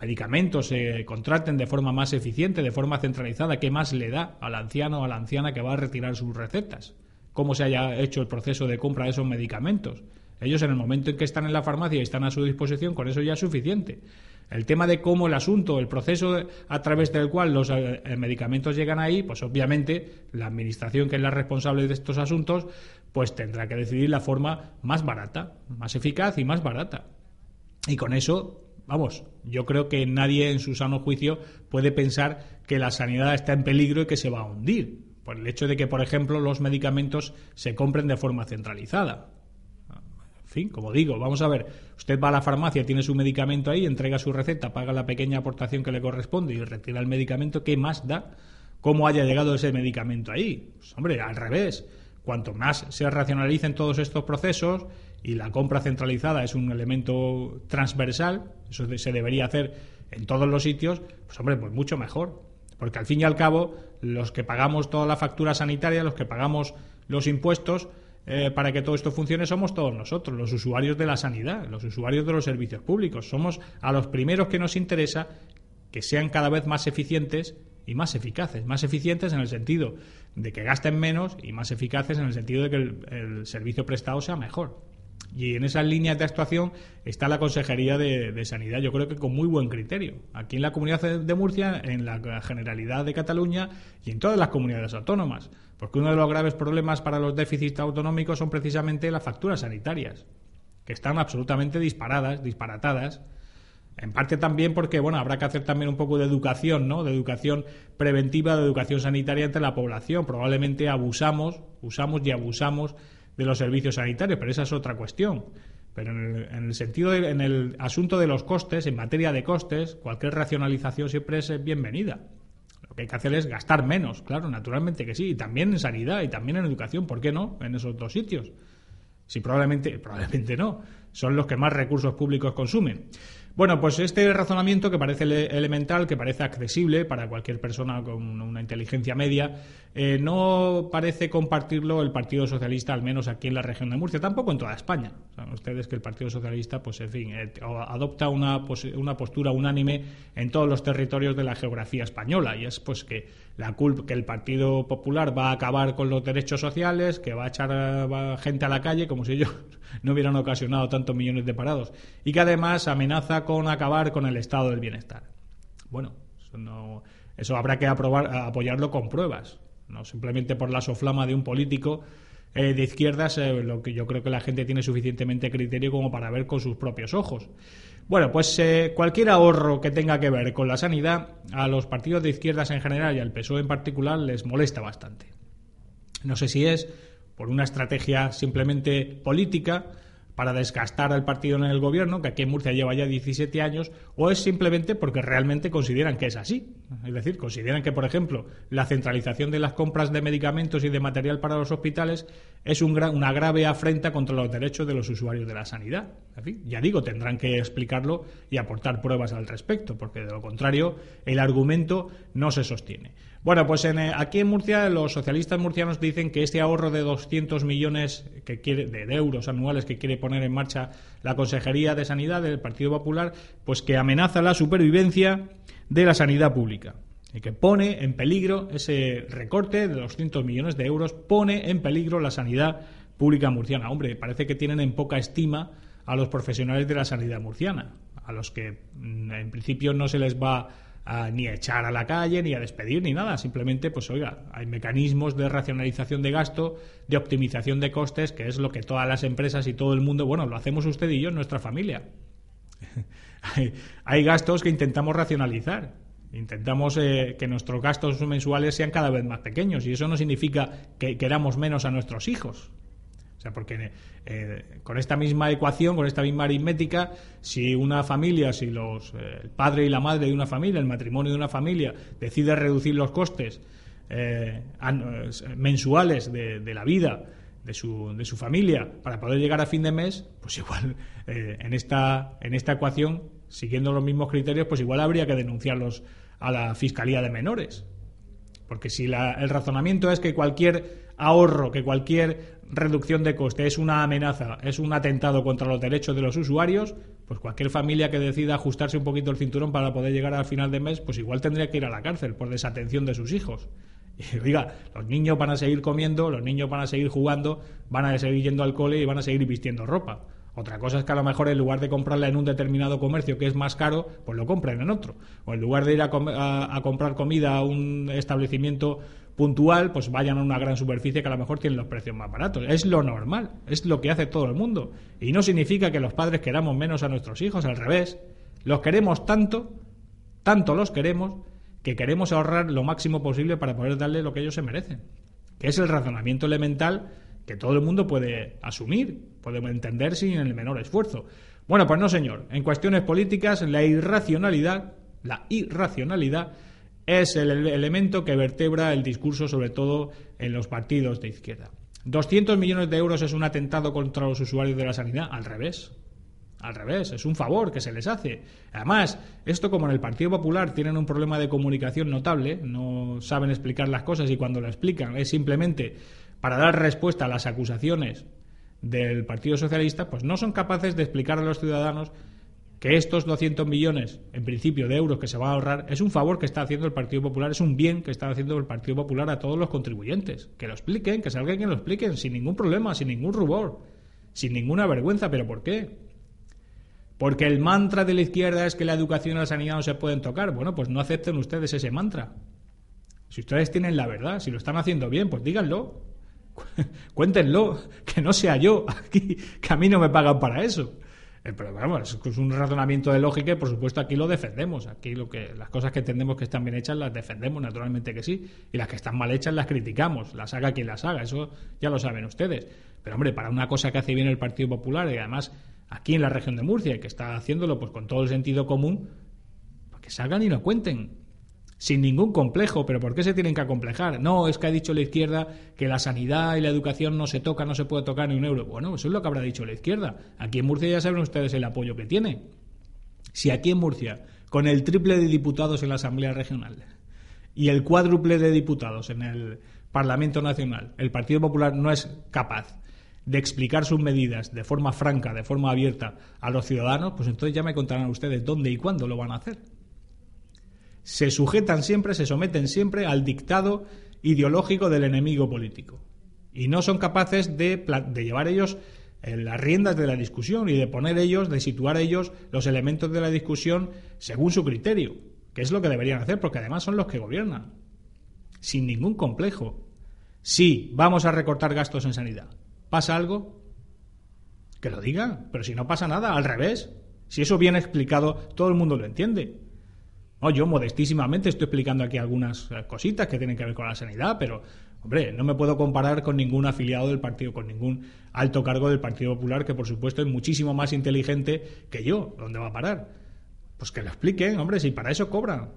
medicamentos se contraten de forma más eficiente, de forma centralizada, ¿qué más le da al anciano o a la anciana que va a retirar sus recetas? ¿Cómo se haya hecho el proceso de compra de esos medicamentos? Ellos en el momento en que están en la farmacia y están a su disposición, con eso ya es suficiente. El tema de cómo el asunto, el proceso a través del cual los eh, medicamentos llegan ahí, pues obviamente la administración que es la responsable de estos asuntos, pues tendrá que decidir la forma más barata, más eficaz y más barata. Y con eso, vamos, yo creo que nadie en su sano juicio puede pensar que la sanidad está en peligro y que se va a hundir, por el hecho de que, por ejemplo, los medicamentos se compren de forma centralizada. Fin, como digo, vamos a ver, usted va a la farmacia, tiene su medicamento ahí, entrega su receta, paga la pequeña aportación que le corresponde y retira el medicamento, ¿qué más da? ¿Cómo haya llegado ese medicamento ahí? Pues, hombre, al revés. Cuanto más se racionalicen todos estos procesos y la compra centralizada es un elemento transversal, eso se debería hacer en todos los sitios, pues hombre, pues mucho mejor. Porque al fin y al cabo, los que pagamos toda la factura sanitaria, los que pagamos los impuestos eh, para que todo esto funcione, somos todos nosotros, los usuarios de la sanidad, los usuarios de los servicios públicos. Somos a los primeros que nos interesa que sean cada vez más eficientes y más eficaces. Más eficientes en el sentido de que gasten menos y más eficaces en el sentido de que el, servicio prestado sea mejor. Y en esas líneas de actuación está la Consejería de, de Sanidad, yo creo que con muy buen criterio. Aquí en la Comunidad de Murcia, en la Generalidad de Cataluña y en todas las comunidades autónomas. Porque uno de los graves problemas para los déficits autonómicos son precisamente las facturas sanitarias, que están absolutamente disparadas, disparatadas. En parte también porque, bueno, habrá que hacer también un poco de educación, ¿no? De educación preventiva, de educación sanitaria entre la población. Probablemente abusamos, usamos y abusamos de los servicios sanitarios, pero esa es otra cuestión. Pero en el, en el sentido, de- en el asunto de los costes, en materia de costes, cualquier racionalización siempre es bienvenida. Que hay que hacer es gastar menos, claro, naturalmente que sí, y también en sanidad y también en educación, ¿por qué no? En esos dos sitios. Si probablemente, [LAUGHS] probablemente no, son los que más recursos públicos consumen. Bueno, pues este razonamiento que parece ele- elemental, que parece accesible para cualquier persona con una inteligencia media, eh, no parece compartirlo el Partido Socialista, al menos aquí en la región de Murcia, tampoco en toda España. Saben ustedes que el Partido Socialista, pues en fin, eh, adopta una, posi- una postura unánime en todos los territorios de la geografía española, y es pues que la culpa que el Partido Popular va a acabar con los derechos sociales, que va a echar gente a la calle como si ellos [LAUGHS] no hubieran ocasionado tantos millones de parados y que además amenaza con acabar con el estado del bienestar. Bueno, eso, no- eso habrá que aprobar, apoyarlo con pruebas, no simplemente por la soflama de un político eh, de izquierdas, eh, lo que yo creo que la gente tiene suficientemente criterio como para ver con sus propios ojos. Bueno, pues eh, cualquier ahorro que tenga que ver con la sanidad, a los partidos de izquierdas en general y al PSOE en particular les molesta bastante. No sé si es por una estrategia simplemente política para desgastar al partido en el gobierno, que aquí en Murcia lleva ya 17 años, o es simplemente porque realmente consideran que es así. Es decir, consideran que, por ejemplo, la centralización de las compras de medicamentos y de material para los hospitales es un una grave afrenta contra los derechos de los usuarios de la sanidad. En fin, ya digo, tendrán que explicarlo y aportar pruebas al respecto, porque de lo contrario el argumento no se sostiene. Bueno, pues en, eh, aquí en Murcia los socialistas murcianos dicen que este ahorro de 200 millones que quiere, de, euros anuales que quiere poner en marcha la Consejería de Sanidad del Partido Popular, pues que amenaza la supervivencia de la sanidad pública y que pone en peligro ese recorte de 200 millones de euros, pone en peligro la sanidad pública murciana. Hombre, parece que tienen en poca estima a los profesionales de la sanidad murciana, a los que mm, en principio no se les va a, ni a echar a la calle, ni a despedir, ni nada. Simplemente, pues oiga, hay mecanismos de racionalización de gasto, de optimización de costes, que es lo que todas las empresas y todo el mundo, bueno, lo hacemos usted y yo en nuestra familia. [LAUGHS] hay, hay gastos que intentamos racionalizar. Intentamos eh, que nuestros gastos mensuales sean cada vez más pequeños y eso no significa que queramos menos a nuestros hijos. O sea, porque eh, con esta misma ecuación, con esta misma aritmética, si una familia, si los, eh, el padre y la madre de una familia, el matrimonio de una familia, decide reducir los costes eh, mensuales de, la vida de su, de su familia para poder llegar a fin de mes, pues igual [LAUGHS] en, esta, en esta ecuación, siguiendo los mismos criterios, pues igual habría que denunciarlos a la Fiscalía de Menores. Porque si la- el razonamiento es que cualquier ahorro, que cualquier reducción de coste es una amenaza, es un atentado contra los derechos de los usuarios, pues cualquier familia que decida ajustarse un poquito el cinturón para poder llegar al final de mes, pues igual tendría que ir a la cárcel por desatención de sus hijos. [LAUGHS] Y oiga, los niños van a seguir comiendo, los niños van a seguir jugando, van a seguir yendo al cole y van a seguir vistiendo ropa. Otra cosa es que a lo mejor en lugar de comprarla en un determinado comercio que es más caro, pues lo compren en otro. O en lugar de ir a- a comprar comida a un establecimiento puntual, pues vayan a una gran superficie que a lo mejor tiene los precios más baratos. Es lo normal, es lo que hace todo el mundo. Y no significa que los padres queramos menos a nuestros hijos, al revés. Los queremos tanto, tanto los queremos, que queremos ahorrar lo máximo posible para poder darle lo que ellos se merecen. Que es el razonamiento elemental que todo el mundo puede asumir, puede entender sin el menor esfuerzo. Bueno, pues no, señor. En cuestiones políticas, la irracionalidad, la irracionalidad es el ele- elemento que vertebra el discurso, sobre todo en los partidos de izquierda. 200 millones de euros es un atentado contra los usuarios de la sanidad. Al revés. Al revés, es un favor que se les hace. Además, esto como en el Partido Popular tienen un problema de comunicación notable, no saben explicar las cosas y cuando lo explican es simplemente para dar respuesta a las acusaciones del Partido Socialista, pues no son capaces de explicar a los ciudadanos que estos 200 millones, en principio, de euros que se van a ahorrar, es un favor que está haciendo el Partido Popular, es un bien que está haciendo el Partido Popular a todos los contribuyentes. Que lo expliquen, que salgan y lo expliquen, sin ningún problema, sin ningún rubor, sin ninguna vergüenza. ¿Pero por qué? Porque el mantra de la izquierda es que la educación y la sanidad no se pueden tocar. Bueno, pues no acepten ustedes ese mantra. Si ustedes tienen la verdad, si lo están haciendo bien, pues díganlo. [LAUGHS] Cuéntenlo, que no sea yo aquí, que a mí no me pagan para eso. Eh, Pero vamos, es un razonamiento de lógica y por supuesto aquí lo defendemos. Aquí lo que las cosas que entendemos que están bien hechas las defendemos, naturalmente que sí, y las que están mal hechas las criticamos, las haga quien las haga, eso ya lo saben ustedes. Pero hombre, para una cosa que hace bien el Partido Popular y además aquí en la región de Murcia que está haciéndolo pues con todo el sentido común, pues que salgan y lo cuenten sin ningún complejo. ¿Pero por qué se tienen que acomplejar? No, es que ha dicho la izquierda que la sanidad y la educación no se toca, no se puede tocar ni un euro. Bueno, eso es lo que habrá dicho la izquierda. Aquí en Murcia ya saben ustedes el apoyo que tiene. Si aquí en Murcia, con el triple de diputados en la Asamblea Regional y el cuádruple de diputados en el Parlamento Nacional, el Partido Popular no es capaz de explicar sus medidas de forma franca, de forma abierta a los ciudadanos, pues entonces ya me contarán ustedes dónde y cuándo lo van a hacer se sujetan siempre, se someten siempre al dictado ideológico del enemigo político. Y no son capaces de, de llevar ellos eh, las riendas de la discusión y de poner ellos, de situar ellos los elementos de la discusión según su criterio, que es lo que deberían hacer, porque además son los que gobiernan, sin ningún complejo. Sí, vamos a recortar gastos en sanidad. ¿Pasa algo? Que lo digan, pero si no pasa nada, al revés. Si eso viene explicado, todo el mundo lo entiende. No, yo modestísimamente estoy explicando aquí algunas eh, cositas que tienen que ver con la sanidad, pero, hombre, no me puedo comparar con ningún afiliado del partido, con ningún alto cargo del Partido Popular, que por supuesto es muchísimo más inteligente que yo. ¿Dónde va a parar? Pues que lo expliquen, hombre, si para eso cobran.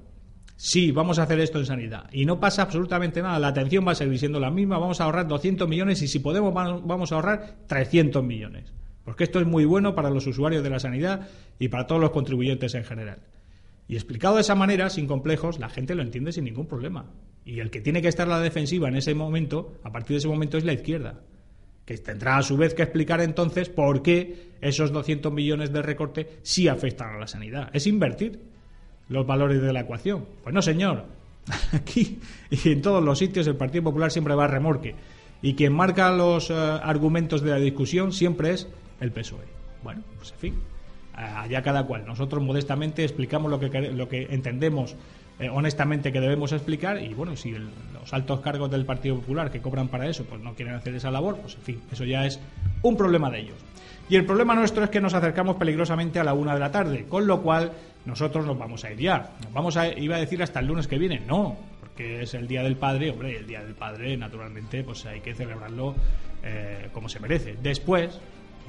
Sí, vamos a hacer esto en sanidad. Y no pasa absolutamente nada. La atención va a seguir siendo la misma. Vamos a ahorrar 200 millones y si podemos vamos a ahorrar 300 millones. Porque esto es muy bueno para los usuarios de la sanidad y para todos los contribuyentes en general. Y explicado de esa manera, sin complejos, la gente lo entiende sin ningún problema. Y el que tiene que estar a la defensiva en ese momento, a partir de ese momento, es la izquierda. Que tendrá a su vez que explicar entonces por qué esos 200 millones de recorte sí afectan a la sanidad. Es invertir los valores de la ecuación. Pues no, señor. [LAUGHS] Aquí y en todos los sitios el Partido Popular siempre va a remorque. Y quien marca los eh, argumentos de la discusión siempre es el PSOE. Bueno, pues en fin allá cada cual. Nosotros modestamente explicamos lo que, lo que entendemos eh, honestamente que debemos explicar y bueno, si los altos cargos del Partido Popular que cobran para eso pues no quieren hacer esa labor, pues en fin, eso ya es un problema de ellos. Y el problema nuestro es que nos acercamos peligrosamente a la una de la tarde, con lo cual nosotros nos vamos a ir ya. Nos vamos a, iba a decir hasta el lunes que viene, no, porque es el Día del Padre, hombre, el Día del Padre naturalmente pues hay que celebrarlo eh, como se merece. Después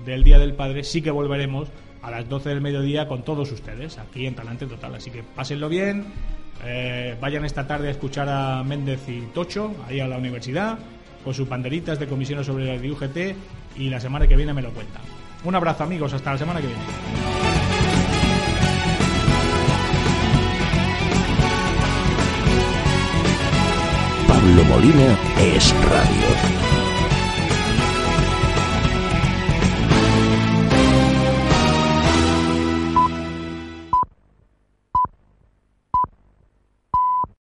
del Día del Padre sí que volveremos a las 12 del mediodía con todos ustedes, aquí en Talante Total. Así que pásenlo bien, eh, vayan esta tarde a escuchar a Méndez y Tocho, ahí a la universidad, con sus banderitas de comisiones sobre el UGT y la semana que viene me lo cuentan. Un abrazo amigos, hasta la semana que viene. Pablo Molina es radio.